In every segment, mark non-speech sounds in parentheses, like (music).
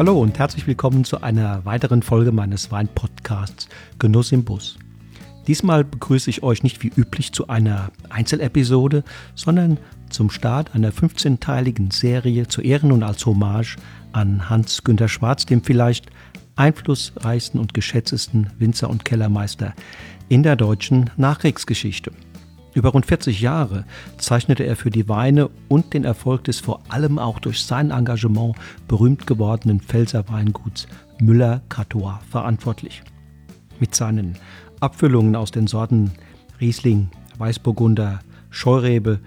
Hallo und herzlich willkommen zu einer weiteren Folge meines Weinpodcasts Genuss im Bus. Diesmal begrüße ich euch nicht wie üblich zu einer Einzelepisode, sondern zum Start einer 15-teiligen Serie zu Ehren und als Hommage an Hans-Günter Schwarz, dem vielleicht einflussreichsten und geschätztesten Winzer und Kellermeister in der deutschen Nachkriegsgeschichte. Über rund 40 Jahre zeichnete er für die Weine und den Erfolg des vor allem auch durch sein Engagement berühmt gewordenen Pfälzer Weinguts Müller-Catois verantwortlich. Mit seinen Abfüllungen aus den Sorten Riesling, Weißburgunder, Scheurebe,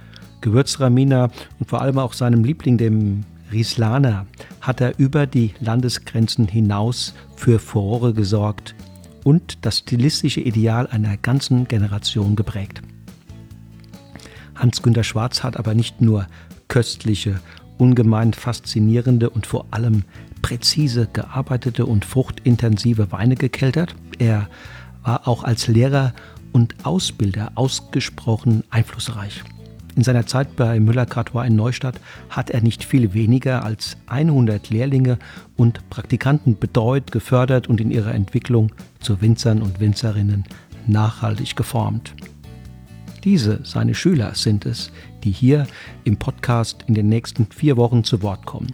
Gewürztraminer und vor allem auch seinem Liebling, dem Rieslaner, hat er über die Landesgrenzen hinaus für Furore gesorgt und das stilistische Ideal einer ganzen Generation geprägt. Hans-Günter Schwarz hat aber nicht nur köstliche, ungemein faszinierende und vor allem präzise gearbeitete und fruchtintensive Weine gekeltert. Er war auch als Lehrer und Ausbilder ausgesprochen einflussreich. In seiner Zeit bei Müller-Cartois in Neustadt hat er nicht viel weniger als 100 Lehrlinge und Praktikanten betreut, gefördert und in ihrer Entwicklung zu Winzern und Winzerinnen nachhaltig geformt. Diese, seine Schüler, sind es, die hier im Podcast in den nächsten vier Wochen zu Wort kommen.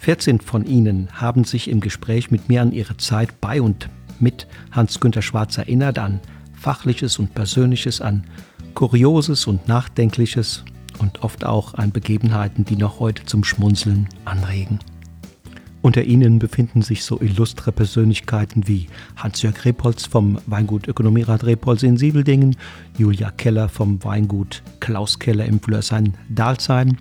14 von ihnen haben sich im Gespräch mit mir an ihre Zeit bei und mit Hans-Günter Schwarz erinnert, an Fachliches und Persönliches, an Kurioses und Nachdenkliches und oft auch an Begebenheiten, die noch heute zum Schmunzeln anregen. Unter ihnen befinden sich so illustre Persönlichkeiten wie Hans-Jörg Repolz vom Weingut Ökonomierat Repolz in Siebeldingen, Julia Keller vom Weingut Klaus Keller im Flörsheim-Dalsheim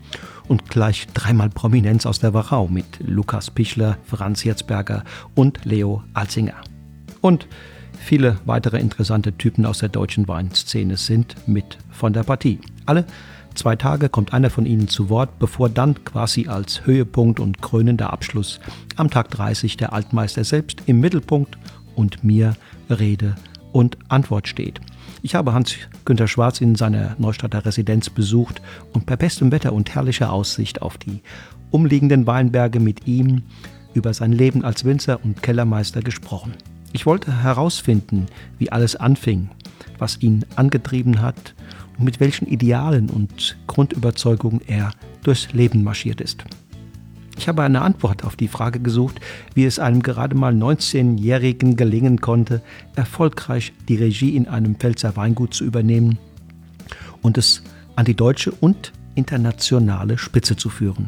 und gleich dreimal Prominenz aus der Wachau mit Lukas Pichler, Franz Herzberger und Leo Alzinger. Und viele weitere interessante Typen aus der deutschen Weinszene sind mit von der Partie. Alle zwei Tage kommt einer von ihnen zu Wort, bevor dann quasi als Höhepunkt und krönender Abschluss am Tag 30 der Altmeister selbst im Mittelpunkt und mir Rede und Antwort steht. Ich habe Hans-Günter Schwarz in seiner Neustadter Residenz besucht und bei bestem Wetter und herrlicher Aussicht auf die umliegenden Weinberge mit ihm über sein Leben als Winzer und Kellermeister gesprochen. Ich wollte herausfinden, wie alles anfing, was ihn angetrieben hat und mit welchen Idealen und Grundüberzeugungen er durchs Leben marschiert ist. Ich habe eine Antwort auf die Frage gesucht, wie es einem gerade mal 19-Jährigen gelingen konnte, erfolgreich die Regie in einem Pfälzer Weingut zu übernehmen und es an die deutsche und internationale Spitze zu führen.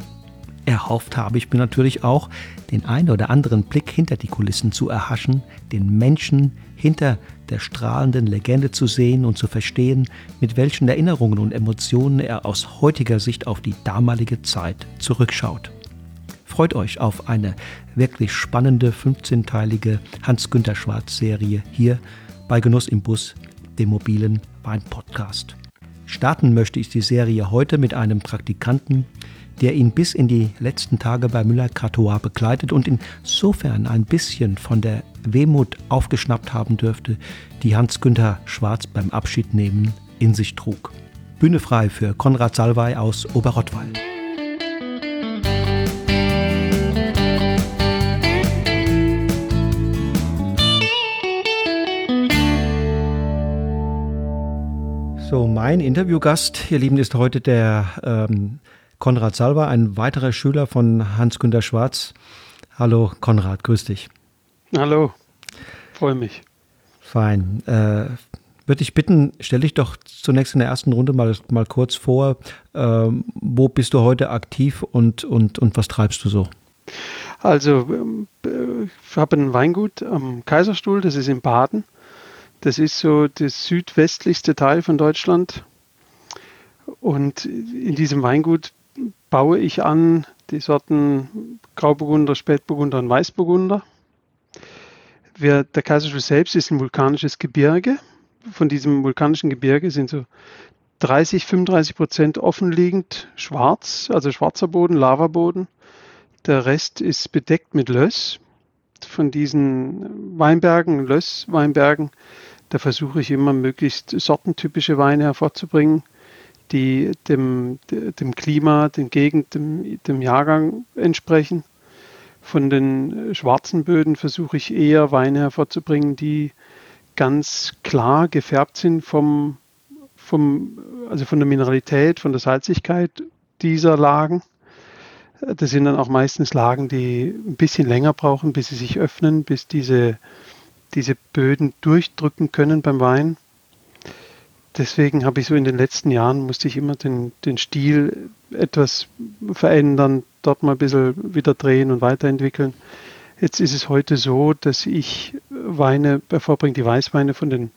Erhofft habe ich mir natürlich auch, den einen oder anderen Blick hinter die Kulissen zu erhaschen, den Menschen hinter der strahlenden Legende zu sehen und zu verstehen, mit welchen Erinnerungen und Emotionen er aus heutiger Sicht auf die damalige Zeit zurückschaut. Freut euch auf eine wirklich spannende 15-teilige Hans-Günter Schwarz-Serie hier bei Genuss im Bus, dem mobilen Wein-Podcast. Starten möchte ich die Serie heute mit einem Praktikanten, der ihn bis in die letzten Tage bei Müller-Catois begleitet und insofern ein bisschen von der Wehmut aufgeschnappt haben dürfte, die Hans-Günther Schwarz beim Abschied nehmen in sich trug. Bühne frei für Konrad Salwey aus Oberrottwald. So, mein Interviewgast, ihr Lieben, ist heute der ähm, Konrad Salva, ein weiterer Schüler von Hans-Günter Schwarz. Hallo Konrad, grüß dich. Hallo, freue mich. Fein. Äh, würde ich bitten, stell dich doch zunächst in der ersten Runde mal, mal kurz vor. Äh, wo bist du heute aktiv und, und, und was treibst du so? Also, äh, ich habe ein Weingut am Kaiserstuhl, das ist in Baden. Das ist so das südwestlichste Teil von Deutschland. Und in diesem Weingut baue ich an die Sorten Grauburgunder, Spätburgunder und Weißburgunder. Wir, der Kaiserstuhl selbst ist ein vulkanisches Gebirge. Von diesem vulkanischen Gebirge sind so 30, 35 Prozent offenliegend schwarz, also schwarzer Boden, Lavaboden. Der Rest ist bedeckt mit Löss. Von diesen Weinbergen, Löss-Weinbergen, da versuche ich immer möglichst sortentypische Weine hervorzubringen die dem, dem Klima, den Gegend, dem, dem Jahrgang entsprechen. Von den schwarzen Böden versuche ich eher Weine hervorzubringen, die ganz klar gefärbt sind vom, vom, also von der Mineralität, von der Salzigkeit dieser Lagen. Das sind dann auch meistens Lagen, die ein bisschen länger brauchen, bis sie sich öffnen, bis diese, diese Böden durchdrücken können beim Wein. Deswegen habe ich so in den letzten Jahren, musste ich immer den, den Stil etwas verändern, dort mal ein bisschen wieder drehen und weiterentwickeln. Jetzt ist es heute so, dass ich Weine hervorbringe, die Weißweine von den,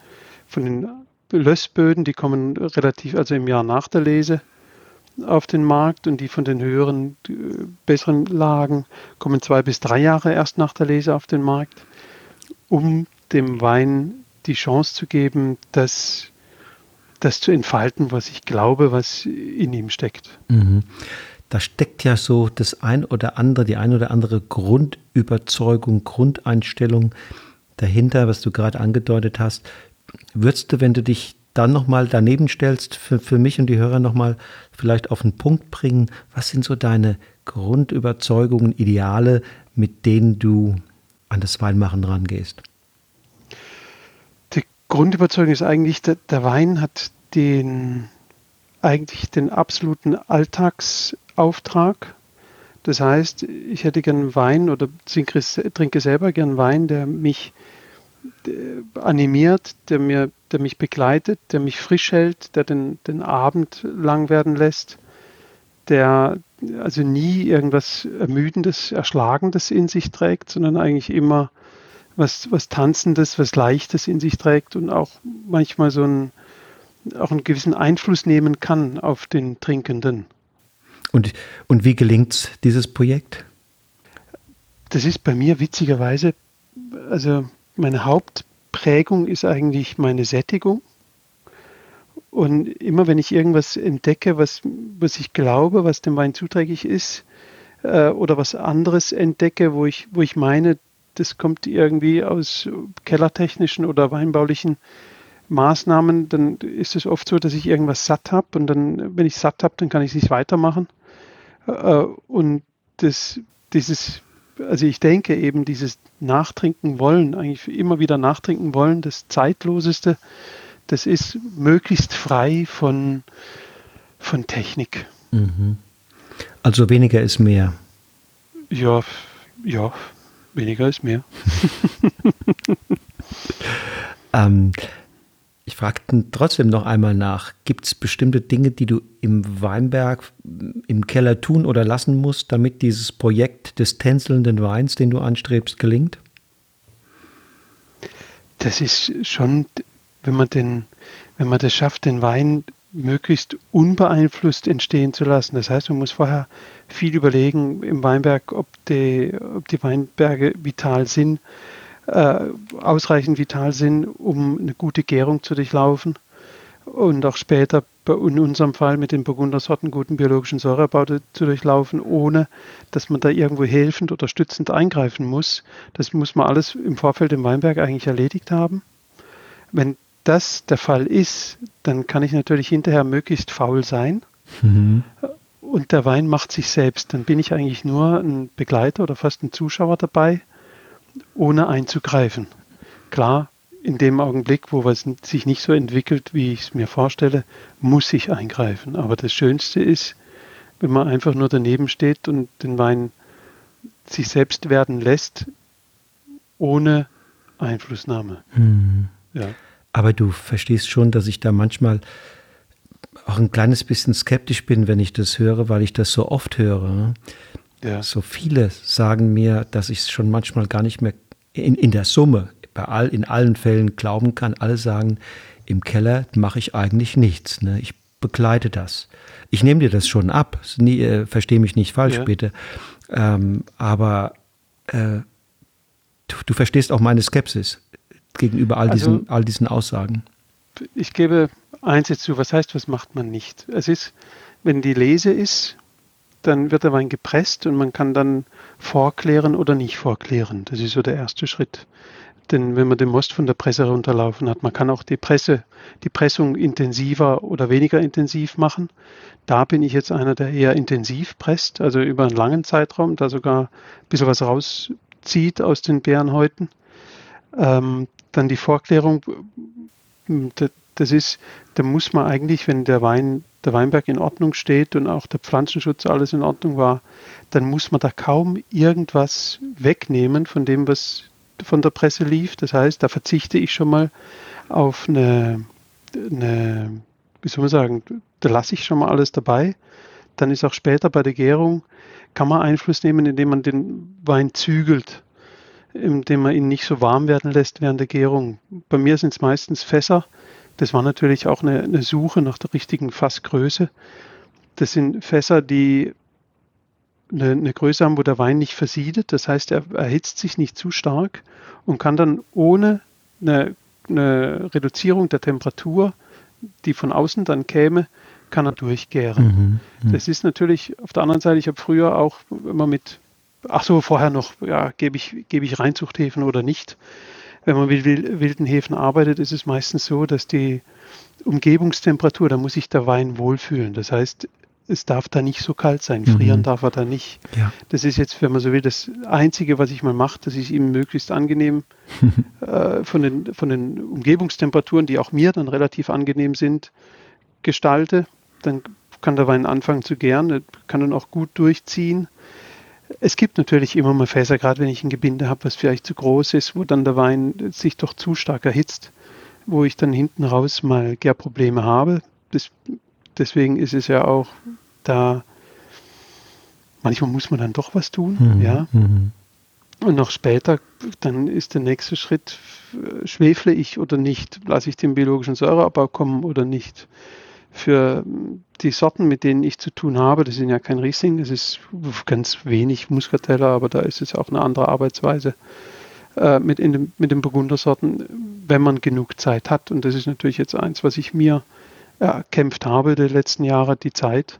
von den Lössböden, die kommen relativ, also im Jahr nach der Lese auf den Markt und die von den höheren, besseren Lagen kommen zwei bis drei Jahre erst nach der Lese auf den Markt, um dem Wein die Chance zu geben, dass das zu entfalten, was ich glaube, was in ihm steckt. Mhm. Da steckt ja so das ein oder andere, die ein oder andere Grundüberzeugung, Grundeinstellung dahinter, was du gerade angedeutet hast. Würdest du, wenn du dich dann nochmal daneben stellst, für, für mich und die Hörer nochmal vielleicht auf den Punkt bringen, was sind so deine Grundüberzeugungen, Ideale, mit denen du an das Weinmachen rangehst? Die Grundüberzeugung ist eigentlich, der, der Wein hat den eigentlich den absoluten Alltagsauftrag. Das heißt, ich hätte gern Wein oder trinke selber gern Wein, der mich animiert, der, mir, der mich begleitet, der mich frisch hält, der den, den Abend lang werden lässt, der also nie irgendwas Ermüdendes, Erschlagendes in sich trägt, sondern eigentlich immer was, was Tanzendes, was Leichtes in sich trägt und auch manchmal so einen, auch einen gewissen Einfluss nehmen kann auf den Trinkenden. Und, und wie gelingt dieses Projekt? Das ist bei mir witzigerweise, also meine Hauptprägung ist eigentlich meine Sättigung. Und immer wenn ich irgendwas entdecke, was, was ich glaube, was dem Wein zuträglich ist, äh, oder was anderes entdecke, wo ich, wo ich meine, das kommt irgendwie aus kellertechnischen oder weinbaulichen Maßnahmen, dann ist es oft so, dass ich irgendwas satt habe und dann, wenn ich satt habe, dann kann ich es nicht weitermachen. Äh, und das, dieses also ich denke eben dieses Nachtrinken wollen, eigentlich immer wieder nachtrinken wollen, das Zeitloseste, das ist möglichst frei von, von Technik. Mhm. Also weniger ist mehr. Ja, ja, weniger ist mehr. (laughs) ähm, ich fragte trotzdem noch einmal nach, gibt es bestimmte Dinge, die du im Weinberg, im Keller tun oder lassen musst, damit dieses Projekt des tänzelnden Weins, den du anstrebst, gelingt? Das ist schon, wenn man, den, wenn man das schafft, den Wein möglichst unbeeinflusst entstehen zu lassen. Das heißt, man muss vorher viel überlegen im Weinberg, ob die, ob die Weinberge vital sind äh, ausreichend vital sind, um eine gute Gärung zu durchlaufen und auch später in unserem Fall mit den Burgundersorten guten biologischen Säureabbau zu durchlaufen, ohne dass man da irgendwo helfend oder stützend eingreifen muss. Das muss man alles im Vorfeld im Weinberg eigentlich erledigt haben. Wenn das der Fall ist, dann kann ich natürlich hinterher möglichst faul sein. Mhm. Und der Wein macht sich selbst. Dann bin ich eigentlich nur ein Begleiter oder fast ein Zuschauer dabei ohne einzugreifen. Klar, in dem Augenblick, wo was sich nicht so entwickelt, wie ich es mir vorstelle, muss ich eingreifen. Aber das Schönste ist, wenn man einfach nur daneben steht und den Wein sich selbst werden lässt, ohne Einflussnahme. Mhm. Ja. Aber du verstehst schon, dass ich da manchmal auch ein kleines bisschen skeptisch bin, wenn ich das höre, weil ich das so oft höre. Ja. So viele sagen mir, dass ich es schon manchmal gar nicht mehr in, in der Summe, bei all, in allen Fällen glauben kann. Alle sagen, im Keller mache ich eigentlich nichts. Ne? Ich begleite das. Ich nehme dir das schon ab. äh, Verstehe mich nicht falsch, ja. bitte. Ähm, aber äh, du, du, verstehst auch meine Skepsis gegenüber all, also, diesen, all diesen Aussagen. Ich gebe eins jetzt zu, was heißt, was macht man nicht? Es ist, wenn die Lese ist, dann wird der Wein gepresst und man kann dann vorklären oder nicht vorklären. Das ist so der erste Schritt. den, wenn man den Most von der Presse runterlaufen hat. Man kann auch die Presse, die Pressung intensiver oder weniger intensiv machen. Da bin ich jetzt einer, der eher intensiv presst, also über einen langen Zeitraum, da sogar ein bisschen was rauszieht aus den Bärenhäuten. Ähm, dann die Vorklärung, das ist, da muss man eigentlich, wenn der Wein, der Weinberg in Ordnung steht und auch der Pflanzenschutz alles in Ordnung war, dann muss man da kaum irgendwas wegnehmen von dem, was von der Presse lief. Das heißt, da verzichte ich schon mal auf eine, eine wie soll man sagen, da lasse ich schon mal alles dabei. Dann ist auch später bei der Gärung, kann man Einfluss nehmen, indem man den Wein zügelt, indem man ihn nicht so warm werden lässt während der Gärung. Bei mir sind es meistens Fässer. Das war natürlich auch eine, eine Suche nach der richtigen Fassgröße. Das sind Fässer, die eine, eine Größe haben, wo der Wein nicht versiedet. Das heißt, er erhitzt sich nicht zu stark und kann dann ohne eine, eine Reduzierung der Temperatur, die von außen dann käme, kann er durchgären. Mhm, mh. Das ist natürlich auf der anderen Seite, ich habe früher auch immer mit, ach so, vorher noch, ja, gebe ich, gebe ich Reinzuchthäfen oder nicht. Wenn man mit wilden Hefen arbeitet, ist es meistens so, dass die Umgebungstemperatur, da muss sich der Wein wohlfühlen. Das heißt, es darf da nicht so kalt sein. Frieren mhm. darf er da nicht. Ja. Das ist jetzt, wenn man so will, das Einzige, was ich mal mache, dass ich ihm möglichst angenehm (laughs) äh, von, den, von den Umgebungstemperaturen, die auch mir dann relativ angenehm sind, gestalte. Dann kann der Wein anfangen zu gären, kann dann auch gut durchziehen. Es gibt natürlich immer mal Fässer, gerade wenn ich ein Gebinde habe, was vielleicht zu groß ist, wo dann der Wein sich doch zu stark erhitzt, wo ich dann hinten raus mal Gärprobleme habe. Das deswegen ist es ja auch da, manchmal muss man dann doch was tun, mhm. ja. Mhm. Und noch später, dann ist der nächste Schritt, schwefle ich oder nicht? Lasse ich den biologischen Säureabbau kommen oder nicht? Für die Sorten, mit denen ich zu tun habe, das sind ja kein Riesling, das ist ganz wenig Muscatella, aber da ist es auch eine andere Arbeitsweise äh, mit, dem, mit den Burgundersorten, wenn man genug Zeit hat. Und das ist natürlich jetzt eins, was ich mir erkämpft habe die letzten Jahre, die Zeit,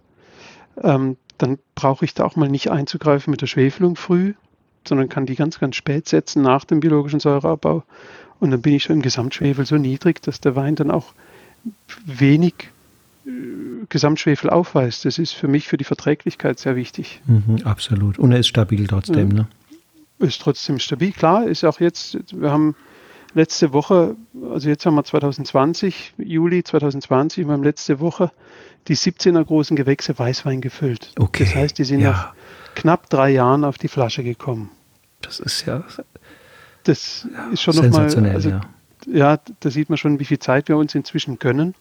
ähm, dann brauche ich da auch mal nicht einzugreifen mit der Schwefelung früh, sondern kann die ganz, ganz spät setzen nach dem biologischen Säureabbau. Und dann bin ich schon im Gesamtschwefel so niedrig, dass der Wein dann auch wenig Gesamtschwefel aufweist. Das ist für mich für die Verträglichkeit sehr wichtig. Mhm, absolut. Und er ist stabil trotzdem, ja. ne? Ist trotzdem stabil, klar. Ist auch jetzt, wir haben letzte Woche, also jetzt haben wir 2020, Juli 2020, wir haben letzte Woche die 17er großen Gewächse Weißwein gefüllt. Okay. Das heißt, die sind ja. nach knapp drei Jahren auf die Flasche gekommen. Das ist ja. Das ja, ist schon nochmal. Also, ja. ja, da sieht man schon, wie viel Zeit wir uns inzwischen gönnen.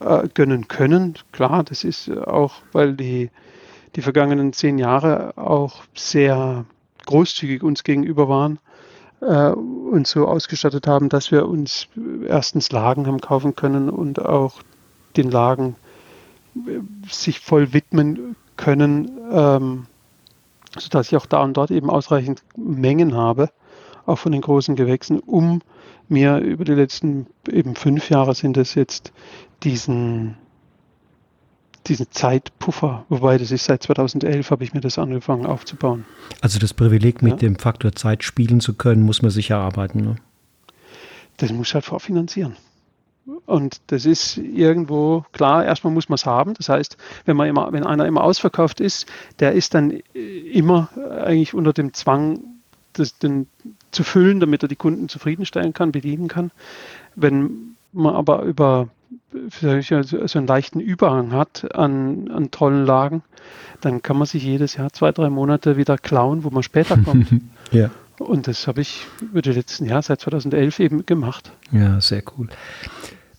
Äh, gönnen können. Klar, das ist auch, weil die, die vergangenen zehn Jahre auch sehr großzügig uns gegenüber waren äh, uns so ausgestattet haben, dass wir uns erstens Lagen haben kaufen können und auch den Lagen äh, sich voll widmen können, ähm, sodass ich auch da und dort eben ausreichend Mengen habe, auch von den großen Gewächsen, um mir über die letzten eben fünf Jahre sind es jetzt diesen diesen Zeitpuffer, wobei das ist seit 2011 habe ich mir das angefangen aufzubauen. Also das Privileg mit ja. dem Faktor Zeit spielen zu können, muss man sich erarbeiten. Ne? Das muss halt vorfinanzieren. Und das ist irgendwo klar, erstmal muss man es haben. Das heißt, wenn man immer, wenn einer immer ausverkauft ist, der ist dann immer eigentlich unter dem Zwang, das den, zu füllen, damit er die Kunden zufriedenstellen kann, bedienen kann. Wenn man aber über so einen leichten Überhang hat an, an tollen Lagen, dann kann man sich jedes Jahr zwei, drei Monate wieder klauen, wo man später kommt. (laughs) ja. Und das habe ich über die letzten Jahre, seit 2011 eben gemacht. Ja, sehr cool.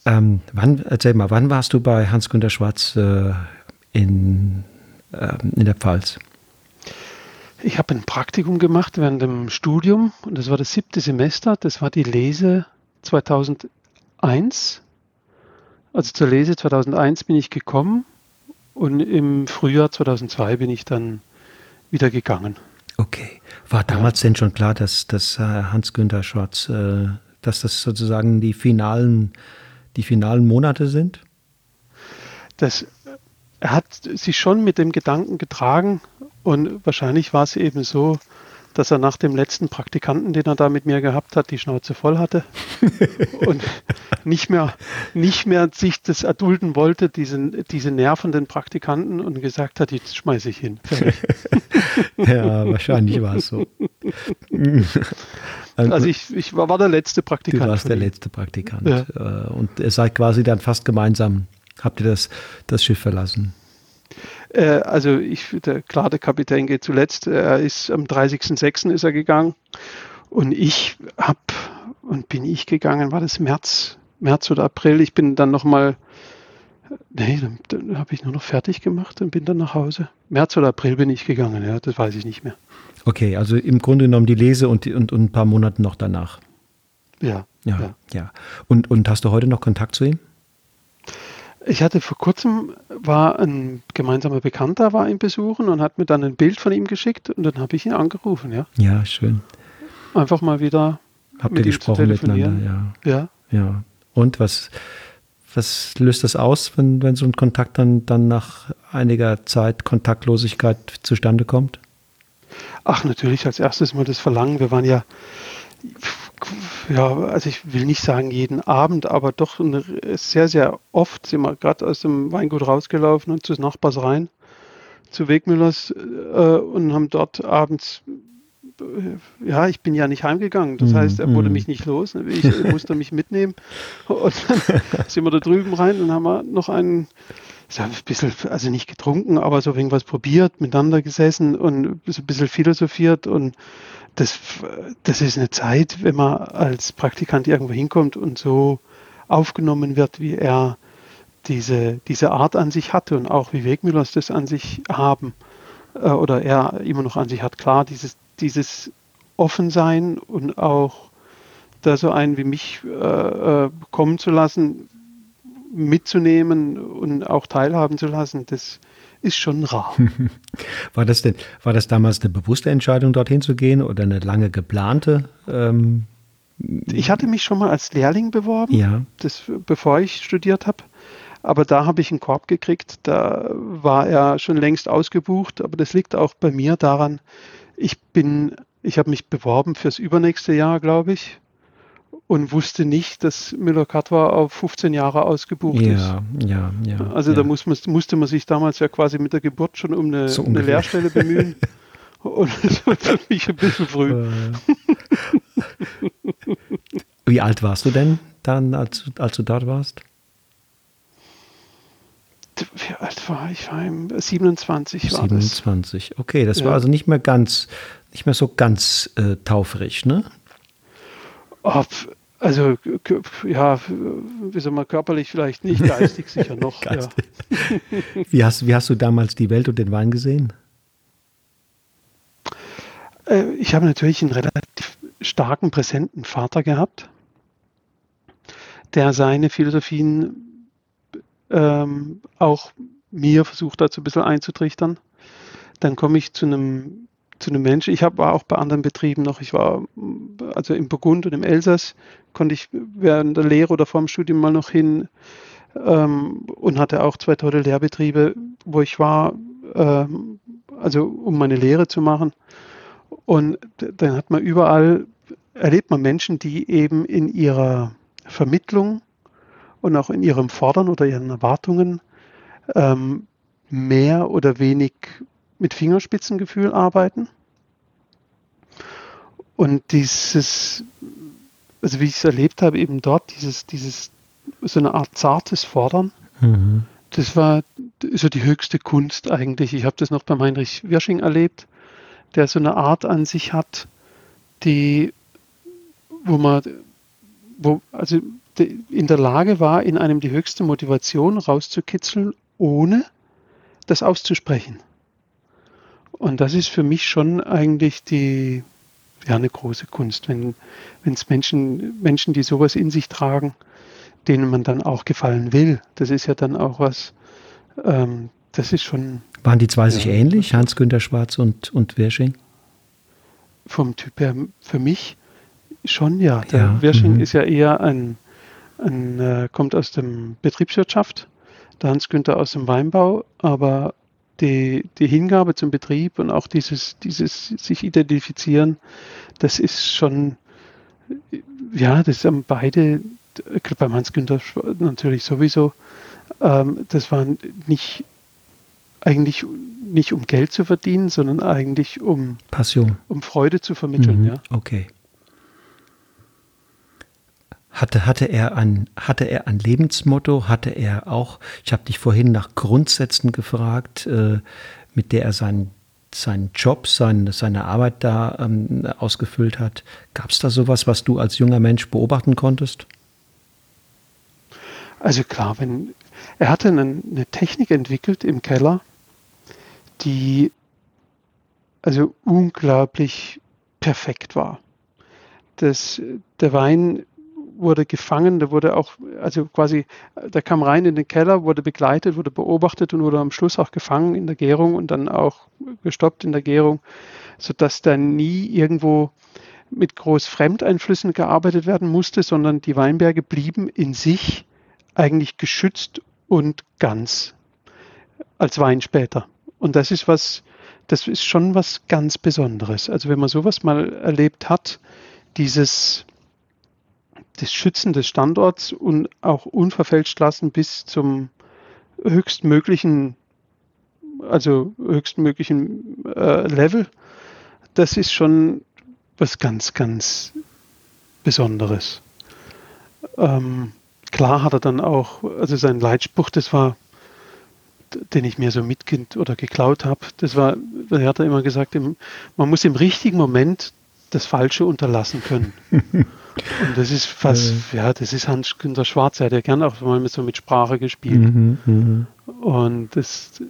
Ähm, wann, erzähl mal, wann warst du bei Hans-Günter Schwarz äh, in, äh, in der Pfalz? Ich habe ein Praktikum gemacht während dem Studium und das war das siebte Semester. Das war die Lese 2001 also zur Lese 2001 bin ich gekommen und im Frühjahr 2002 bin ich dann wieder gegangen. Okay. War damals ja. denn schon klar, dass, dass Hans-Günther Schwarz, äh, dass das sozusagen die finalen, die finalen Monate sind? Das, er hat sich schon mit dem Gedanken getragen und wahrscheinlich war es eben so, dass er nach dem letzten Praktikanten, den er da mit mir gehabt hat, die Schnauze voll hatte (laughs) und nicht mehr, nicht mehr sich das erdulden wollte, diesen, diese nervenden Praktikanten und gesagt hat, jetzt schmeiße ich hin. (laughs) ja, wahrscheinlich war es so. (laughs) also ich, ich war, der letzte Praktikant. Du warst der letzte Praktikant. Ja. Äh, und ihr seid quasi dann fast gemeinsam, habt ihr das, das Schiff verlassen? Äh, also ich, der, klar, der Kapitän geht zuletzt. Er ist am 30.06. ist er gegangen. Und ich habe, und bin ich gegangen, war das März, März oder April. Ich bin dann nochmal, nee, dann, dann habe ich nur noch fertig gemacht und bin dann nach Hause. März oder April bin ich gegangen, ja, das weiß ich nicht mehr. Okay, also im Grunde genommen die Lese und, und, und ein paar Monate noch danach. Ja. Ja, ja. ja. Und, und hast du heute noch Kontakt zu ihm? Ich hatte vor kurzem, war ein gemeinsamer Bekannter, war ihn besuchen und hat mir dann ein Bild von ihm geschickt und dann habe ich ihn angerufen, ja. Ja, schön. Einfach mal wieder. Habt ihr gesprochen miteinander, ja. Ja. Ja. Und was, was löst das aus, wenn, wenn so ein Kontakt dann, dann nach einiger Zeit Kontaktlosigkeit zustande kommt? Ach, natürlich als erstes mal das Verlangen. Wir waren ja ja, also ich will nicht sagen jeden Abend, aber doch sehr, sehr oft sind wir gerade aus dem Weingut rausgelaufen und zu Nachbars rein, zu Wegmüllers äh, und haben dort abends, äh, ja, ich bin ja nicht heimgegangen. Das mm, heißt, er wurde mm. mich nicht los. Ich musste mich mitnehmen. (laughs) Und dann sind wir da drüben rein und haben wir noch einen, so ein bisschen, also nicht getrunken, aber so irgendwas probiert, miteinander gesessen und so ein bisschen philosophiert und das, das ist eine Zeit, wenn man als Praktikant irgendwo hinkommt und so aufgenommen wird, wie er diese, diese Art an sich hatte und auch wie Wegmüllers das an sich haben äh, oder er immer noch an sich hat. Klar, dieses, dieses Offensein und auch da so einen wie mich äh, äh kommen zu lassen, mitzunehmen und auch teilhaben zu lassen, das ist schon rar. (laughs) war das denn, war das damals eine bewusste Entscheidung, dorthin zu gehen oder eine lange geplante? Ähm ich hatte mich schon mal als Lehrling beworben, ja. das, bevor ich studiert habe. Aber da habe ich einen Korb gekriegt, da war er schon längst ausgebucht, aber das liegt auch bei mir daran, ich bin, ich habe mich beworben fürs übernächste Jahr, glaube ich und wusste nicht, dass Müller-Kattwar auf 15 Jahre ausgebucht ja, ist. Ja, ja. Also ja. da muss man, musste man sich damals ja quasi mit der Geburt schon um eine, so eine Lehrstelle bemühen. (laughs) und das war für mich ein bisschen früh. Wie alt warst du denn dann, als, als du dort warst? Wie alt war ich? Ich war im 27 war 27, das. okay. Das ja. war also nicht mehr ganz, nicht mehr so ganz äh, taufrig, ne? Ob, also ja, wie soll man körperlich vielleicht nicht, geistig sicher (laughs) noch. geistig. Ja. Wie, hast, wie hast du damals die Welt und den Wein gesehen? Äh, ich habe natürlich einen relativ starken, präsenten Vater gehabt, der seine Philosophien ähm, auch mir versucht hat, so ein bisschen einzutrichtern. Dann komme ich zu einem zu einem Menschen. Ich hab, war auch bei anderen Betrieben noch. Ich war also im Burgund und im Elsass konnte ich während der Lehre oder vor dem Studium mal noch hin ähm, und hatte auch zwei tolle Lehrbetriebe, wo ich war, ähm, also um meine Lehre zu machen. Und dann hat man überall, erlebt man Menschen, die eben in ihrer Vermittlung und auch in ihrem Fordern oder ihren Erwartungen ähm, mehr oder wenig mit Fingerspitzengefühl arbeiten. Und dieses, also wie ich es erlebt habe, eben dort, dieses, dieses, so eine Art zartes Fordern, mhm. das war so die höchste Kunst eigentlich. Ich habe das noch beim Heinrich Wirsching erlebt, der so eine Art an sich hat, die, wo man, wo, also in der Lage war, in einem die höchste Motivation rauszukitzeln, ohne das auszusprechen. Und das ist für mich schon eigentlich die, ja, eine große Kunst, wenn es Menschen, Menschen, die sowas in sich tragen, denen man dann auch gefallen will. Das ist ja dann auch was, ähm, das ist schon. Waren die zwei ja, sich ähnlich, Hans-Günter Schwarz und, und Wersching? Vom Typ her, für mich schon, ja. Der ja, Wersching mhm. ist ja eher ein, ein äh, kommt aus dem Betriebswirtschaft, der Hans-Günther aus dem Weinbau, aber die, die Hingabe zum Betrieb und auch dieses, dieses sich identifizieren, das ist schon, ja, das haben beide, beim Hans-Günther natürlich sowieso, ähm, das war nicht eigentlich nicht um Geld zu verdienen, sondern eigentlich um Passion, um Freude zu vermitteln. Mhm, ja. Okay. Hatte, hatte, er ein, hatte er ein Lebensmotto? Hatte er auch, ich habe dich vorhin nach Grundsätzen gefragt, äh, mit der er seinen, seinen Job, sein, seine Arbeit da ähm, ausgefüllt hat. Gab es da sowas, was du als junger Mensch beobachten konntest? Also klar, wenn er hatte eine, eine Technik entwickelt im Keller, die also unglaublich perfekt war. Das, der Wein wurde gefangen, der wurde auch, also quasi, der kam rein in den Keller, wurde begleitet, wurde beobachtet und wurde am Schluss auch gefangen in der Gärung und dann auch gestoppt in der Gärung, sodass da nie irgendwo mit groß Fremdeinflüssen gearbeitet werden musste, sondern die Weinberge blieben in sich eigentlich geschützt und ganz als Wein später. Und das ist was, das ist schon was ganz Besonderes. Also wenn man sowas mal erlebt hat, dieses das Schützen des Standorts und auch unverfälscht lassen bis zum höchstmöglichen, also höchstmöglichen äh, Level, das ist schon was ganz, ganz Besonderes. Ähm, klar hat er dann auch, also sein Leitspruch, das war, den ich mir so mitkind oder geklaut habe, das war, er hat er immer gesagt, man muss im richtigen Moment das Falsche unterlassen können. (laughs) Und das ist fast, äh. ja, das ist Hans-Günter Schwarz, er hat ja gerne auch mal so mit Sprache gespielt. Mhm, mh. Und das,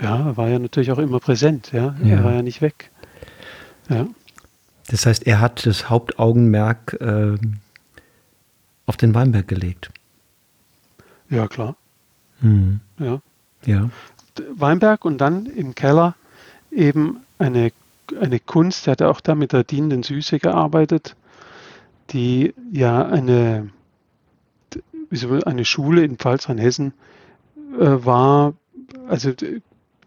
ja, war ja natürlich auch immer präsent, ja. ja. Er war ja nicht weg. Ja. Das heißt, er hat das Hauptaugenmerk äh, auf den Weinberg gelegt. Ja, klar. Mhm. Ja. ja. Weinberg und dann im Keller eben eine, eine Kunst, er hat auch da mit der dienenden Süße gearbeitet die ja eine, eine Schule in Pfalz-Rheinhessen äh, war, also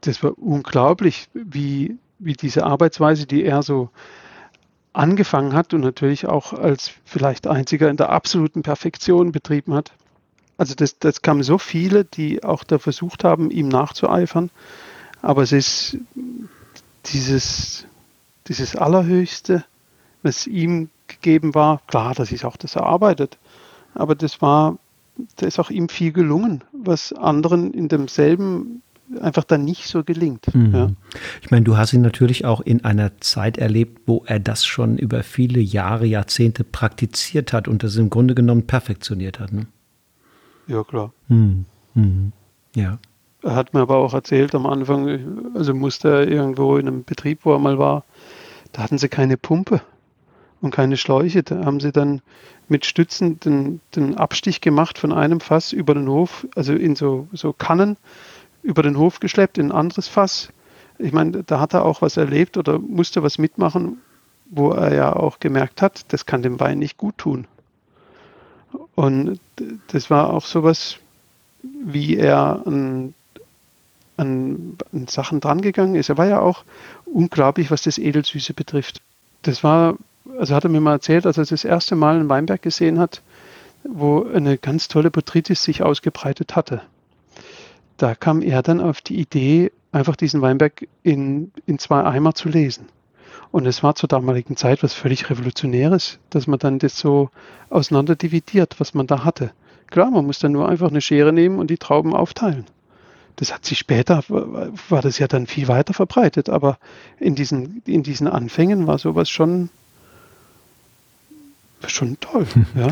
das war unglaublich, wie, wie diese Arbeitsweise, die er so angefangen hat und natürlich auch als vielleicht einziger in der absoluten Perfektion betrieben hat. Also das, das kamen so viele, die auch da versucht haben, ihm nachzueifern. Aber es ist dieses, dieses Allerhöchste, was ihm gegeben war. Klar, das ist auch das erarbeitet. Aber das war, da ist auch ihm viel gelungen, was anderen in demselben einfach dann nicht so gelingt. Mhm. Ja. Ich meine, du hast ihn natürlich auch in einer Zeit erlebt, wo er das schon über viele Jahre, Jahrzehnte praktiziert hat und das im Grunde genommen perfektioniert hat. Ne? Ja, klar. Mhm. Mhm. Ja. Er hat mir aber auch erzählt am Anfang, also musste er irgendwo in einem Betrieb, wo er mal war, da hatten sie keine Pumpe und keine Schläuche. Da haben sie dann mit Stützen den, den Abstich gemacht von einem Fass über den Hof, also in so, so Kannen über den Hof geschleppt in ein anderes Fass. Ich meine, da hat er auch was erlebt oder musste was mitmachen, wo er ja auch gemerkt hat, das kann dem Wein nicht gut tun. Und das war auch sowas, wie er an, an, an Sachen drangegangen ist. Er war ja auch unglaublich, was das Edelsüße betrifft. Das war also hat er mir mal erzählt, als er das erste Mal einen Weinberg gesehen hat, wo eine ganz tolle Botrytis sich ausgebreitet hatte. Da kam er dann auf die Idee, einfach diesen Weinberg in, in zwei Eimer zu lesen. Und es war zur damaligen Zeit was völlig Revolutionäres, dass man dann das so auseinander dividiert, was man da hatte. Klar, man muss dann nur einfach eine Schere nehmen und die Trauben aufteilen. Das hat sich später, war das ja dann viel weiter verbreitet, aber in diesen, in diesen Anfängen war sowas schon schon toll. Ja.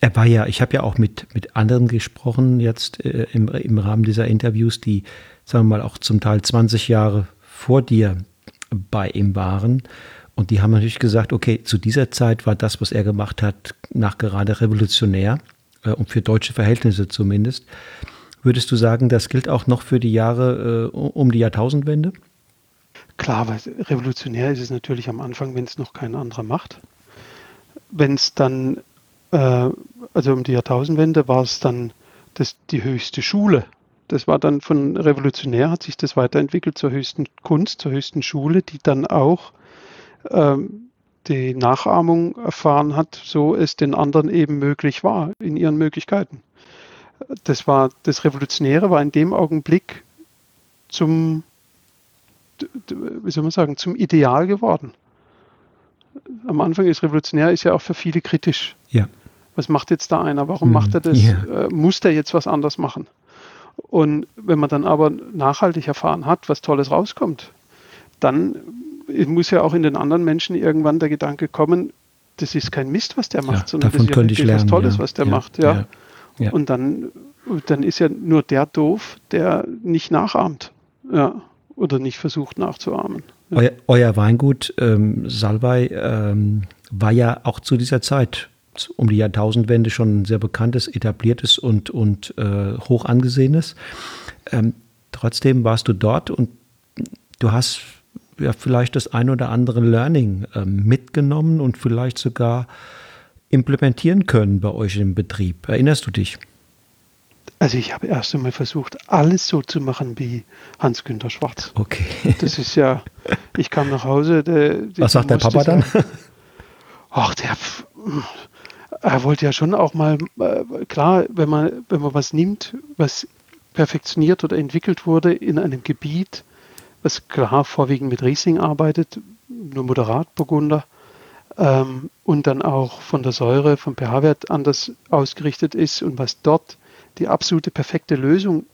Er war ja, ich habe ja auch mit, mit anderen gesprochen jetzt äh, im, im Rahmen dieser Interviews, die, sagen wir mal, auch zum Teil 20 Jahre vor dir bei ihm waren. Und die haben natürlich gesagt, okay, zu dieser Zeit war das, was er gemacht hat, nachgerade revolutionär äh, und für deutsche Verhältnisse zumindest. Würdest du sagen, das gilt auch noch für die Jahre äh, um die Jahrtausendwende? Klar, weil revolutionär ist es natürlich am Anfang, wenn es noch kein anderer macht wenn es dann, äh, also um die Jahrtausendwende war es dann das, die höchste Schule. Das war dann von revolutionär, hat sich das weiterentwickelt zur höchsten Kunst, zur höchsten Schule, die dann auch ähm, die Nachahmung erfahren hat, so es den anderen eben möglich war in ihren Möglichkeiten. Das war das Revolutionäre war in dem Augenblick zum, wie soll man sagen, zum Ideal geworden. Am Anfang ist revolutionär ist ja auch für viele kritisch. Ja. Was macht jetzt da einer? Warum hm, macht er das? Ja. Äh, muss der jetzt was anders machen? Und wenn man dann aber nachhaltig erfahren hat, was Tolles rauskommt, dann muss ja auch in den anderen Menschen irgendwann der Gedanke kommen, das ist kein Mist, was der macht, ja, sondern das ist ja wirklich lernen, was Tolles, ja. was der macht. Ja. Und dann, dann ist ja nur der doof, der nicht nachahmt. Ja. Oder nicht versucht nachzuahmen. Euer, euer, Weingut ähm, Salbei ähm, war ja auch zu dieser Zeit um die Jahrtausendwende schon ein sehr bekanntes, etabliertes und, und äh, hoch angesehenes. Ähm, trotzdem warst du dort und du hast ja vielleicht das ein oder andere Learning äh, mitgenommen und vielleicht sogar implementieren können bei euch im Betrieb. Erinnerst du dich? Also ich habe erst einmal versucht, alles so zu machen wie Hans-Günter Schwarz. Okay. Das ist ja, ich kam nach Hause. Der, Was sagt der Papa dann? Ach, der, er wollte ja schon auch mal, äh, klar, wenn man, wenn man was nimmt, was perfektioniert oder entwickelt wurde in einem Gebiet, was klar vorwiegend mit Riesling arbeitet, nur moderat Burgunder, ähm, und dann auch von der Säure, vom pH-Wert anders ausgerichtet ist und was dort die absolute perfekte Lösung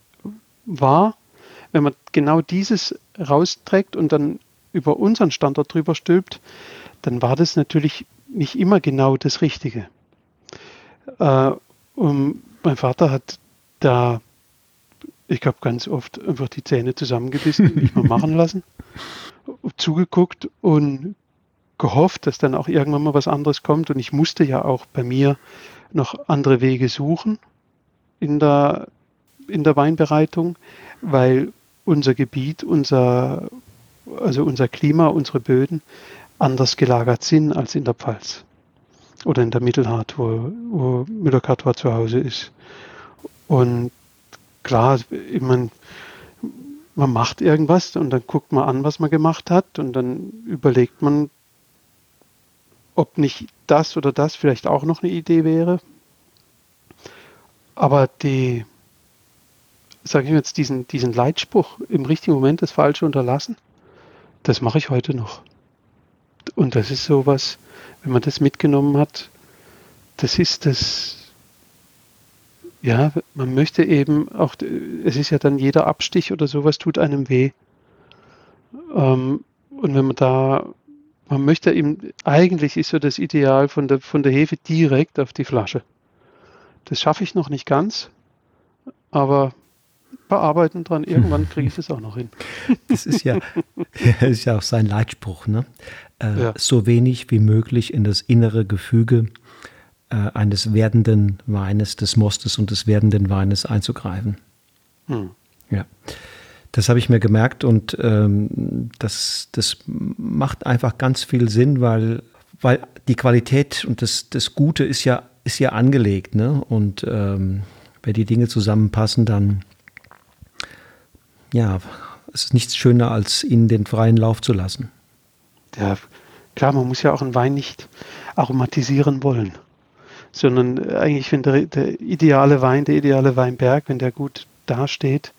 war, wenn man genau dieses rausträgt und dann über unseren Standort drüber stülpt, dann war das natürlich nicht immer genau das Richtige. Äh, mein Vater hat da, ich glaube, ganz oft einfach die Zähne zusammengebissen mich mal machen lassen, zugeguckt und gehofft, dass dann auch irgendwann mal was anderes kommt. Und ich musste ja auch bei mir noch andere Wege suchen in der, in der Weinbereitung, weil unser Gebiet, unser, also unser Klima, unsere Böden anders gelagert sind als in der Pfalz oder in der Mittelhart, wo, wo Müller-Cartois zu Hause ist. Und klar, ich mein, man macht irgendwas und dann guckt man an, was man gemacht hat und dann überlegt man, ob nicht das oder das vielleicht auch noch eine Idee wäre. Aber die, sage ich jetzt, diesen, diesen Leitspruch, im richtigen Moment das Falsche unterlassen, das mache ich heute noch. Und das ist sowas, wenn man das mitgenommen hat, das ist das, ja, man möchte eben auch, es ist ja dann jeder Abstich oder sowas tut einem weh. Ähm, und wenn man da, man möchte eben, eigentlich ist so das Ideal von der, von der Hefe direkt auf die Flasche. Das schaffe ich noch nicht ganz, aber bearbeiten dran. Irgendwann kriege ich das auch noch hin. (laughs) Das ist ja, das ist ja auch sein Leitspruch, ne? Äh, ja. So wenig wie möglich in das innere Gefüge äh, eines werdenden Weines, des Mostes und des werdenden Weines einzugreifen. Hm. Ja. Das habe ich mir gemerkt und ähm, das, das macht einfach ganz viel Sinn, weil, weil die Qualität und das, das Gute ist ja, ist ja angelegt. Ne? Und ähm, wenn die Dinge zusammenpassen, dann ja, es ist nichts schöner, als ihnen den freien Lauf zu lassen. Ja, klar, man muss ja auch einen Wein nicht aromatisieren wollen, sondern eigentlich, wenn der, der ideale Wein, der ideale Weinberg, wenn der gut dasteht,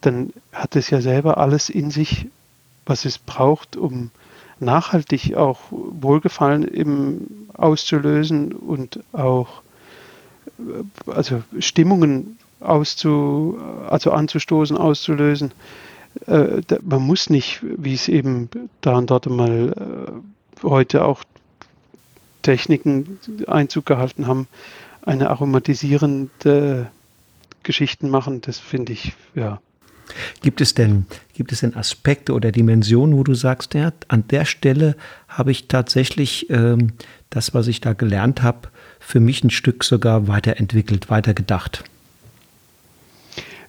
dann hat es ja selber alles in sich, was es braucht, um nachhaltig auch Wohlgefallen eben auszulösen und auch also Stimmungen auszu, also anzustoßen, auszulösen. Äh, man muss nicht, wie es eben da und dort mal äh, heute auch Techniken Einzug gehalten haben, eine aromatisierende Geschichten machen. Das finde ich, ja. Gibt es denn, gibt es denn Aspekte oder Dimensionen, wo du sagst, ja, an der Stelle habe ich tatsächlich ähm, das, was ich da gelernt habe, für mich ein Stück sogar weiterentwickelt, weitergedacht?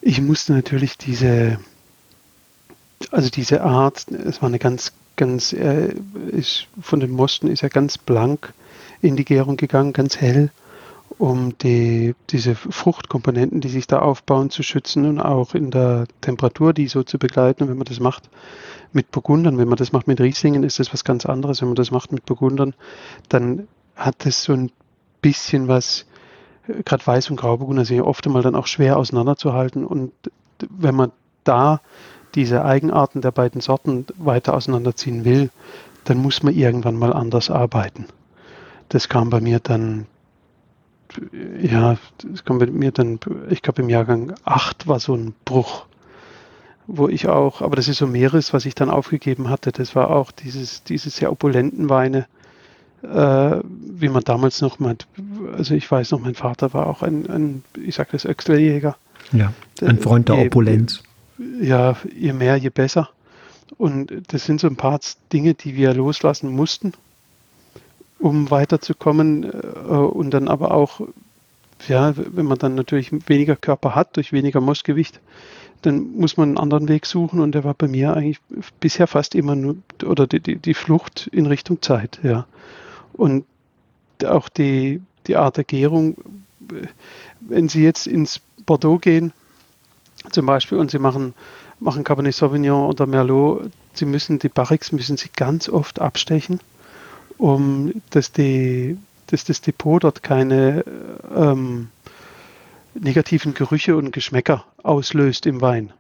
Ich musste natürlich diese, also diese Art, es war eine ganz, ganz, äh, ist, von den Mosten ist er ganz blank in die Gärung gegangen, ganz hell um die, diese Fruchtkomponenten, die sich da aufbauen, zu schützen und auch in der Temperatur, die so zu begleiten. Und wenn man das macht mit Burgundern, wenn man das macht mit Rieslingen, ist das was ganz anderes. Wenn man das macht mit Burgundern, dann hat das so ein bisschen was, äh, gerade Weiß- und Grauburgunder sind ja oft einmal dann auch schwer auseinanderzuhalten. Und wenn man da diese Eigenarten der beiden Sorten weiter auseinanderziehen will, dann muss man irgendwann mal anders arbeiten. Das kam bei mir dann, ja, das kam bei mir dann, ich glaube im Jahrgang 8 war so ein Bruch, wo ich auch, aber das ist so mehres, was ich dann aufgegeben hatte. Das war auch dieses, diese sehr opulenten Weine, äh, wie man damals noch meint. Also ich weiß noch, mein Vater war auch ein, ein ich sage das, Öxlerjäger. Ja, ein Freund der Opulenz. Ja, je mehr, je besser. Und das sind so ein paar Dinge, die wir loslassen mussten, um weiterzukommen. Äh, und dann aber auch, ja, wenn man dann natürlich weniger Körper hat, durch weniger Mossgewicht, dann muss man einen anderen Weg suchen. Und der war bei mir eigentlich bisher fast immer nur, oder die, die, die Flucht in Richtung Zeit, ja. Und auch die, die Art der Gärung, wenn Sie jetzt ins Bordeaux gehen, zum Beispiel, und Sie machen machen Cabernet Sauvignon oder Merlot, sie müssen die Barriques müssen sie ganz oft abstechen, um dass, die, dass das Depot dort keine ähm, negativen Gerüche und Geschmäcker auslöst im Wein.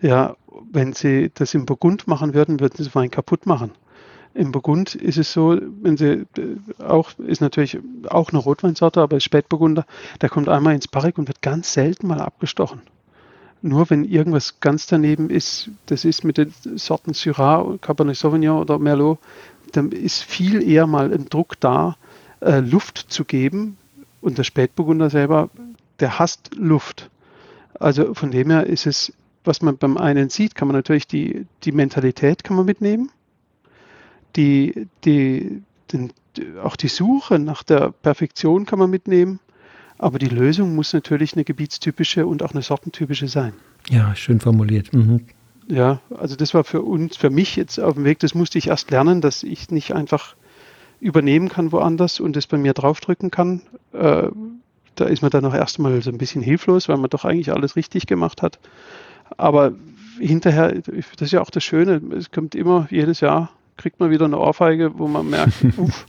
Ja, wenn sie das im Burgund machen würden, würden sie Wein kaputt machen. Im Burgund ist es so, wenn sie auch, ist natürlich auch eine Rotweinsorte, aber Spätburgunder, der kommt einmal ins Barrique und wird ganz selten mal abgestochen nur wenn irgendwas ganz daneben ist, das ist mit den Sorten Syrah, Cabernet Sauvignon oder Merlot, dann ist viel eher mal ein Druck da, äh, Luft zu geben. Und der Spätburgunder selber, der hasst Luft. Also von dem her ist es, was man beim einen sieht, kann man natürlich die, die Mentalität kann man mitnehmen. Die, die, den, auch die Suche nach der Perfektion kann man mitnehmen. Aber die Lösung muss natürlich eine gebietstypische und auch eine sortentypische sein. Ja, schön formuliert. Mhm. Ja, also das war für uns, für mich jetzt auf dem Weg, das musste ich erst lernen, dass ich nicht einfach übernehmen kann woanders und das bei mir draufdrücken kann. Äh, da ist man dann auch erstmal so ein bisschen hilflos, weil man doch eigentlich alles richtig gemacht hat. Aber hinterher, das ist ja auch das Schöne, es kommt immer, jedes Jahr kriegt man wieder eine Ohrfeige, wo man merkt, (laughs) uff,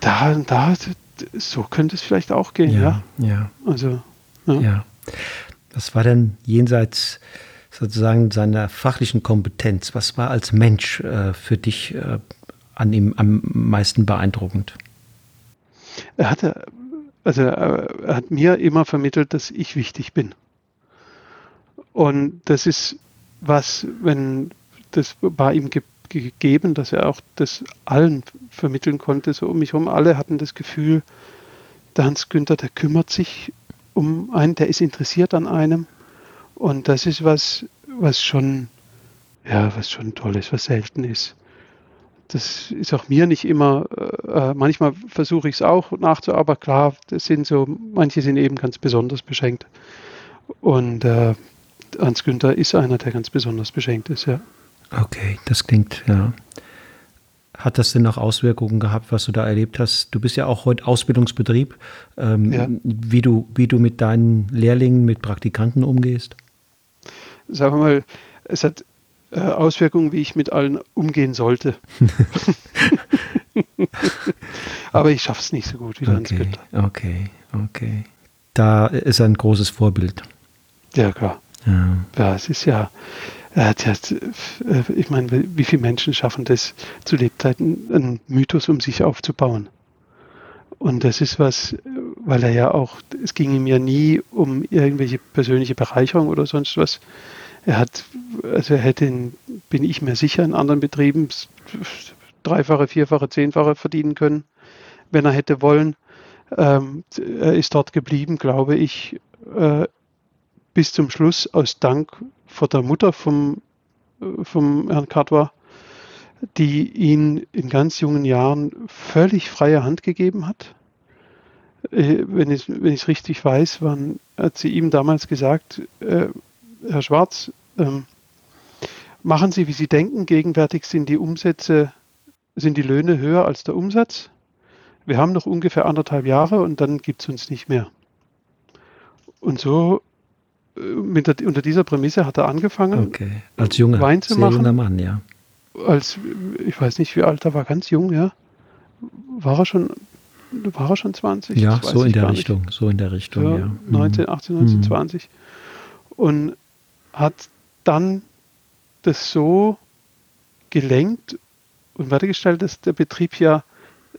da, da, so könnte es vielleicht auch gehen, ja. Ja. ja. Also, ja. ja. Was war denn jenseits sozusagen seiner fachlichen Kompetenz? Was war als Mensch äh, für dich äh, an ihm am meisten beeindruckend? Er hatte, also er hat mir immer vermittelt, dass ich wichtig bin. Und das ist was, wenn das war ihm gibt gegeben, dass er auch das allen vermitteln konnte, so um mich herum. Alle hatten das Gefühl, der Hans Günther, der kümmert sich um einen, der ist interessiert an einem. Und das ist was, was schon, ja, was schon toll ist, was selten ist. Das ist auch mir nicht immer, äh, manchmal versuche ich es auch nachzuarbeiten. Klar, das sind so, manche sind eben ganz besonders beschenkt. Und äh, Hans Günther ist einer, der ganz besonders beschenkt ist, ja. Okay, das klingt, ja. Hat das denn noch Auswirkungen gehabt, was du da erlebt hast? Du bist ja auch heute Ausbildungsbetrieb, ähm, ja. wie, du, wie du mit deinen Lehrlingen, mit Praktikanten umgehst? Sagen wir mal, es hat äh, Auswirkungen, wie ich mit allen umgehen sollte. (laughs) Aber ich schaffe es nicht so gut wie Hans okay, Okay, okay. Da ist er ein großes Vorbild. Ja, klar. Ja, ja es ist ja, äh, ich meine, wie viele Menschen schaffen das zu Lebzeiten, einen Mythos um sich aufzubauen? Und das ist was, weil er ja auch, es ging ihm ja nie um irgendwelche persönliche Bereicherung oder sonst was. Er hat, also er hätte, in, bin ich mir sicher, in anderen Betrieben dreifache, vierfache, zehnfache verdienen können, wenn er hätte wollen. Ähm, er ist dort geblieben, glaube ich, äh, bis zum Schluss aus Dank vor der Mutter vom, äh, vom Herrn Kadwa, die ihn in ganz jungen Jahren völlig freie Hand gegeben hat. Äh, wenn ich es wenn richtig weiß, waren, hat sie ihm damals gesagt, äh, Herr Schwarz, ähm, machen Sie, wie Sie denken, gegenwärtig sind die Umsätze, sind die Löhne höher als der Umsatz. wir haben noch ungefähr anderthalb Jahre und dann gibt es uns nicht mehr. Und so äh, der, unter dieser Prämisse hat er angefangen, okay. als junger, Wein zu machen. junger Mann, ja. Als, ich weiß nicht, wie alt er war, ganz jung, ja. War er schon, war er schon 20? Ja, so in der Richtung, nicht. so in der Richtung, ja. ja. 19, 18, 19, mhm. 20. Und hat dann das so gelenkt und weitergestellt, dass der Betrieb ja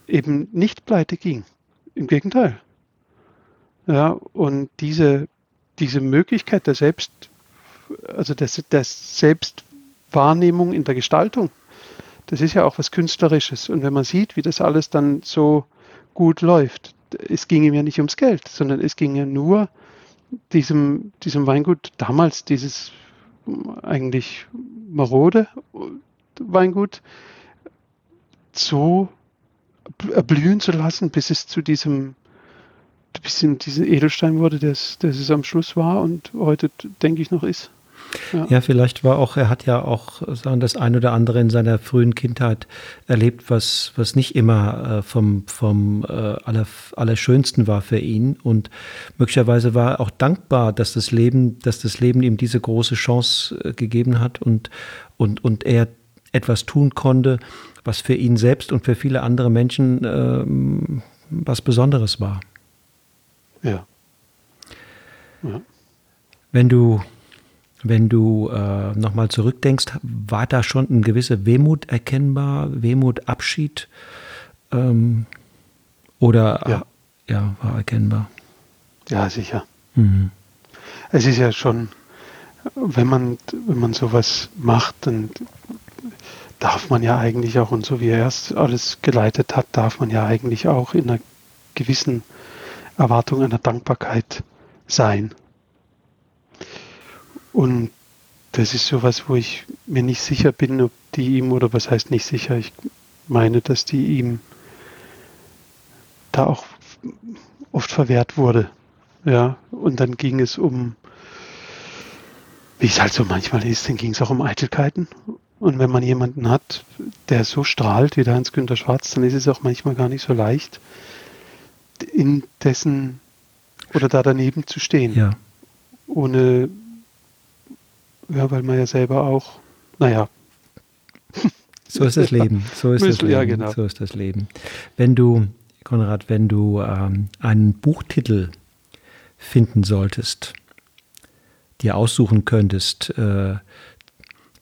eben nicht pleite ging. Im Gegenteil. Ja, und diese, diese Möglichkeit der Selbst, also der, der Selbstwahrnehmung in der Gestaltung, das ist ja auch was Künstlerisches. Und wenn man sieht, wie das alles dann so gut läuft, es ging ihm ja nicht ums Geld, sondern es ging ja nur diesem, diesem Weingut damals, dieses eigentlich marode Weingut, so erblühen zu lassen, bis es zu diesem bisschen diesen Edelstein wurde, der es am Schluss war und heute, denke ich, noch ist. Ja. ja. vielleicht war auch, er hat ja auch sagen, das ein oder andere in seiner frühen Kindheit erlebt, was, was nicht immer äh, vom, vom äh, aller, Allerschönsten war für ihn. Und möglicherweise war er auch dankbar, dass das Leben, dass das Leben ihm diese große Chance äh, gegeben hat und, und, und er etwas tun konnte, was für ihn selbst und für viele andere Menschen ähm, was Besonderes war. Ja. ja. Wenn du, wenn du äh, nochmal zurückdenkst, war da schon eine gewisse Wehmut erkennbar, Wehmut, Abschied? Ähm, oder ja. ja, war erkennbar? Ja, sicher. Mhm. Es ist ja schon, wenn man, wenn man sowas macht, dann darf man ja eigentlich auch, und so wie er es alles geleitet hat, darf man ja eigentlich auch in einer gewissen Erwartung einer Dankbarkeit sein. Und das ist sowas, wo ich mir nicht sicher bin, ob die ihm, oder was heißt nicht sicher, ich meine, dass die ihm da auch oft verwehrt wurde. Ja, und dann ging es um, wie es halt so manchmal ist, dann ging es auch um Eitelkeiten. Und wenn man jemanden hat, der so strahlt wie der Hans-Günter Schwarz, dann ist es auch manchmal gar nicht so leicht, in dessen oder da daneben zu stehen. Ja. Ohne, ja, weil man ja selber auch, naja. (laughs) So ist das Leben. So ist das Leben. Ja, genau. So ist das Leben. Wenn du, Konrad, wenn du ähm, einen Buchtitel finden solltest, dir aussuchen könntest, äh,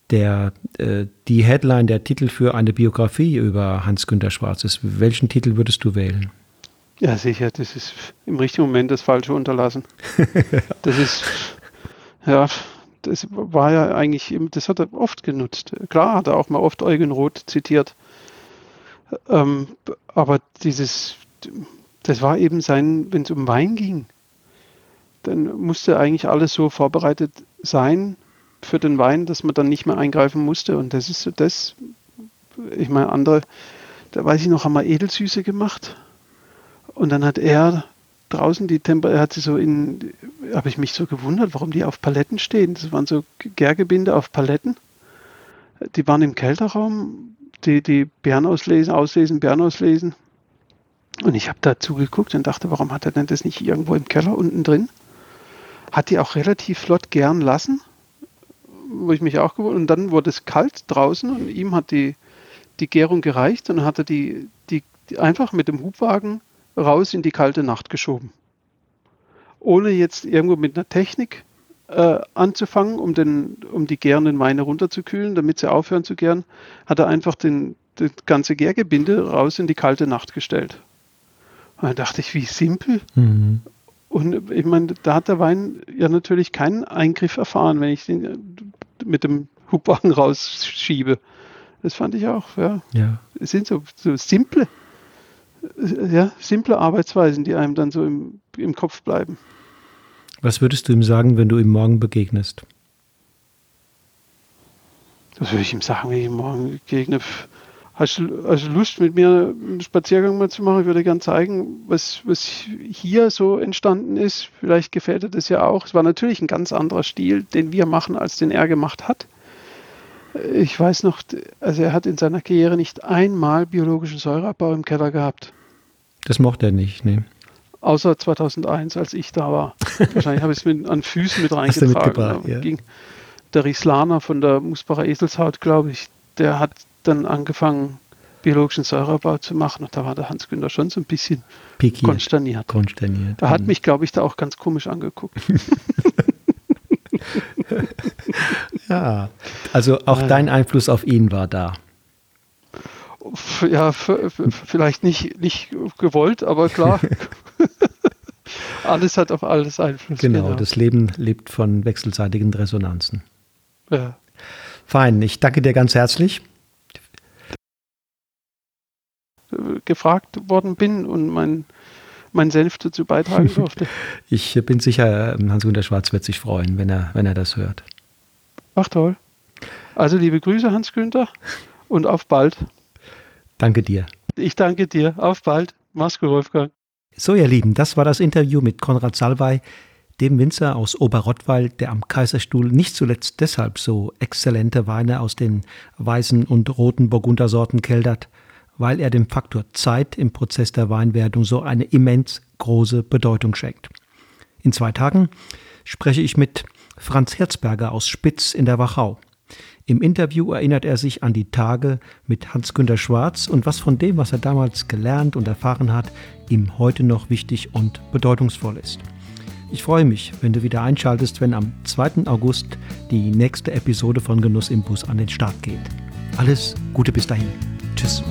der äh, die Headline, der Titel für eine Biografie über Hans-Günter Schwarz ist, welchen Titel würdest du wählen? Ja, sicher, das ist im richtigen Moment das Falsche unterlassen. (laughs) das ist, ja, das war ja eigentlich, das hat er oft genutzt. Klar hat er auch mal oft Eugen Roth zitiert. Ähm, aber dieses, das war eben sein, wenn es um Wein ging, dann musste eigentlich alles so vorbereitet sein für den Wein, dass man dann nicht mehr eingreifen musste. Und das ist so das, ich meine, andere, da weiß ich noch, haben wir Edelsüße gemacht und dann hat er draußen die Temper, er hat sie so in, habe ich mich so gewundert, warum die auf Paletten stehen. Das waren so Gärgebinde auf Paletten. Die waren im Kälterraum, die, die Beeren auslesen, auslesen, Beeren auslesen. Und ich habe da zugeguckt und dachte, warum hat er denn das nicht irgendwo im Keller unten drin? Hat die auch relativ flott gern lassen, wo ich mich auch gewundert Und dann wurde es kalt draußen und ihm hat die, die Gärung gereicht und hat er die, die einfach mit dem Hubwagen raus in die kalte Nacht geschoben. Ohne jetzt irgendwo mit einer Technik äh, anzufangen, um, den, um die gärenden Weine runterzukühlen, damit sie aufhören zu gären, hat er einfach den, das ganze Gärgebinde raus in die kalte Nacht gestellt. Und dann dachte ich, wie simpel. Mhm. Und ich meine, da hat der Wein ja natürlich keinen Eingriff erfahren, wenn ich den mit dem Hubwagen (laughs) rausschiebe. Das fand ich auch, ja. ja. Es sind so, so simple ja, simple Arbeitsweisen, die einem dann so im, im Kopf bleiben. Was würdest du ihm sagen, wenn du ihm morgen begegnest? Was würde ich ihm sagen, wenn ich ihm morgen begegne? Hast du, du Lust, mit mir einen Spaziergang mal zu machen? Ich würde gerne zeigen, was, was hier so entstanden ist. Vielleicht gefällt dir das ja auch. Es war natürlich ein ganz anderer Stil, den wir machen, als den er gemacht hat. Ich weiß noch, also er hat in seiner Karriere nicht einmal biologischen Säureabbau im Keller gehabt. Das mochte er nicht, nee. Außer 2001, als ich da war. Wahrscheinlich habe ich es mit, an Füßen mit (laughs) reingetragen. Da ja. ging der Rieslaner von der Musbacher Eselshaut, glaube ich, der hat dann angefangen, biologischen Säureabbau zu machen. Und da war der Hans-Günther schon so ein bisschen Pikiert, konsterniert. konsterniert. Er hat mhm. mich, glaube ich, da auch ganz komisch angeguckt. (laughs) ja, also auch ja. dein Einfluss auf ihn war da. Ja, vielleicht nicht, nicht gewollt, aber klar. (laughs) alles hat auf alles Einfluss. Genau, genau, das Leben lebt von wechselseitigen Resonanzen. Ja. Fein, ich danke dir ganz herzlich. Gefragt worden bin und mein, mein Senf dazu beitragen durfte. (laughs) ich bin sicher, Hans-Gunter Schwarz wird sich freuen, wenn er, wenn er das hört. Ach toll. Also liebe Grüße, Hans-Günther, und auf bald. Danke dir. Ich danke dir. Auf bald. Mach's gut, Wolfgang. So, ihr Lieben, das war das Interview mit Konrad Salwey, dem Winzer aus Oberrottweil, der am Kaiserstuhl nicht zuletzt deshalb so exzellente Weine aus den weißen und roten Burgundersorten keltert, weil er dem Faktor Zeit im Prozess der Weinwertung so eine immens große Bedeutung schenkt. In zwei Tagen spreche ich mit Franz Herzberger aus Spitz in der Wachau. Im Interview erinnert er sich an die Tage mit Hans-Günter Schwarz und was von dem, was er damals gelernt und erfahren hat, ihm heute noch wichtig und bedeutungsvoll ist. Ich freue mich, wenn du wieder einschaltest, wenn am 2. August die nächste Episode von Genuss im Bus an den Start geht. Alles Gute bis dahin. Tschüss.